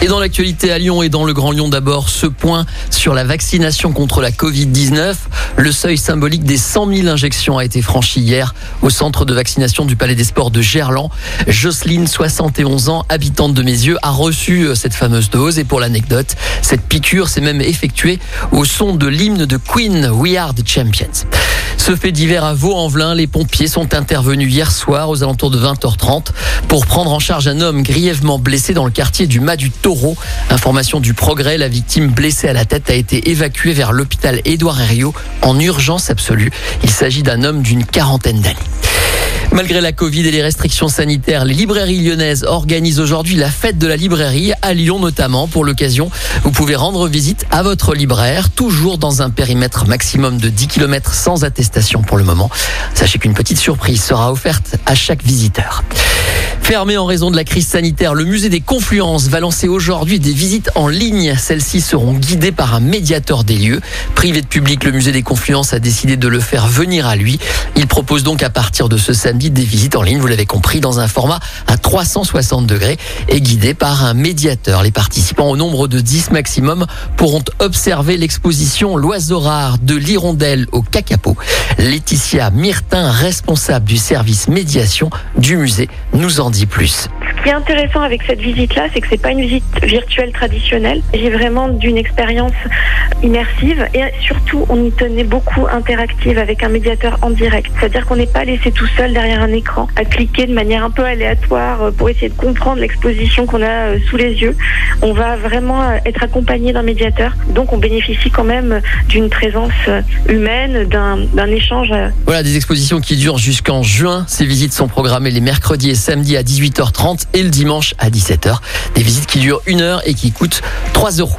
Et dans l'actualité à Lyon et dans le Grand Lyon d'abord, ce point sur la vaccination contre la Covid-19. Le seuil symbolique des 100 000 injections a été franchi hier au centre de vaccination du Palais des Sports de Gerland. Jocelyne, 71 ans, habitante de Mes Yeux, a reçu euh, cette fameuse dose. Et pour l'anecdote, cette piqûre s'est même effectuée au son de l'hymne de Queen, We Are the Champions. Ce fait divers à Vaux-en-Velin, les pompiers sont intervenus hier soir aux alentours de 20h30 pour prendre en charge un homme grièvement blessé dans le quartier du Mas du Information du progrès, la victime blessée à la tête a été évacuée vers l'hôpital Édouard Herriot en urgence absolue. Il s'agit d'un homme d'une quarantaine d'années. Malgré la Covid et les restrictions sanitaires, les librairies lyonnaises organisent aujourd'hui la fête de la librairie à Lyon notamment. Pour l'occasion, vous pouvez rendre visite à votre libraire, toujours dans un périmètre maximum de 10 km sans attestation pour le moment. Sachez qu'une petite surprise sera offerte à chaque visiteur. Fermé en raison de la crise sanitaire, le musée des Confluences va lancer aujourd'hui des visites en ligne. Celles-ci seront guidées par un médiateur des lieux. Privé de public, le musée des Confluences a décidé de le faire venir à lui. Il propose donc à partir de ce samedi des visites en ligne, vous l'avez compris, dans un format à 360 degrés et guidé par un médiateur. Les participants au nombre de 10 maximum pourront observer l'exposition L'oiseau rare de l'hirondelle au cacapo. Laetitia Myrtin, responsable du service médiation du musée, nous en dit plus. Ce qui est intéressant avec cette visite-là, c'est que c'est pas une visite virtuelle traditionnelle. J'ai vraiment d'une expérience immersive et surtout, on y tenait beaucoup interactive avec un médiateur en direct. C'est-à-dire qu'on n'est pas laissé tout seul derrière un écran à cliquer de manière un peu aléatoire euh, pour essayer de comprendre l'exposition qu'on a euh, sous les yeux. On va vraiment euh, être accompagné d'un médiateur. Donc, on bénéficie quand même d'une présence humaine, d'un échange. Voilà, des expositions qui durent jusqu'en juin. Ces visites sont programmées les mercredis et samedis à 18h30 et le dimanche à 17h. Des visites qui durent une heure et qui coûtent 3 euros.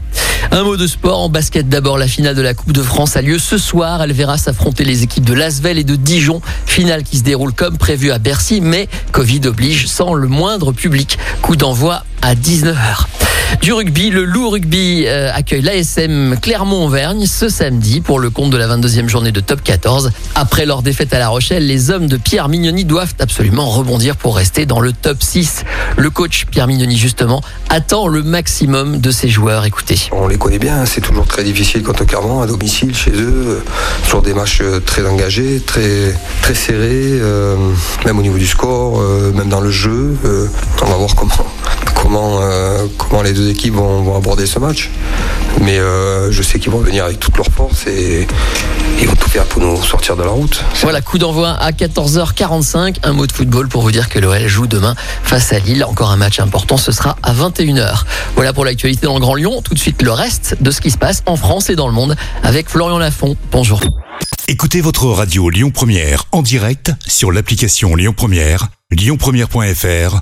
Un mot de sport en basket d'abord. La finale de la Coupe de France a lieu ce soir. Elle verra s'affronter les équipes de Lasvel et de Dijon. Finale qui se déroule comme prévu à Bercy, mais Covid oblige sans le moindre public. Coup d'envoi à 19h. Du rugby, le Loup Rugby euh, accueille l'ASM Clermont-Auvergne ce samedi pour le compte de la 22e journée de Top 14. Après leur défaite à La Rochelle, les hommes de Pierre Mignoni doivent absolument rebondir pour rester dans le top 6. Le coach Pierre Mignoni, justement, attend le maximum de ses joueurs. Écoutez. On les connaît bien, c'est toujours très difficile contre Clermont, à domicile, chez eux, sur des matchs très engagés, très, très serrés, euh, même au niveau du score, euh, même dans le jeu. on va voir comment, comment, comment les deux équipes vont, aborder ce match. Mais euh, je sais qu'ils vont venir avec toute leur force et ils vont tout faire pour nous sortir de la route. Voilà, coup d'envoi à 14h45. Un mot de football pour vous dire que l'OL joue demain face à Lille. Encore un match important, ce sera à 21h. Voilà pour l'actualité dans le Grand Lyon. Tout de suite, le reste de ce qui se passe en France et dans le monde avec Florian Lafont. Bonjour. Écoutez votre radio Lyon Première en direct sur l'application Lyon Première, lyonpremière.fr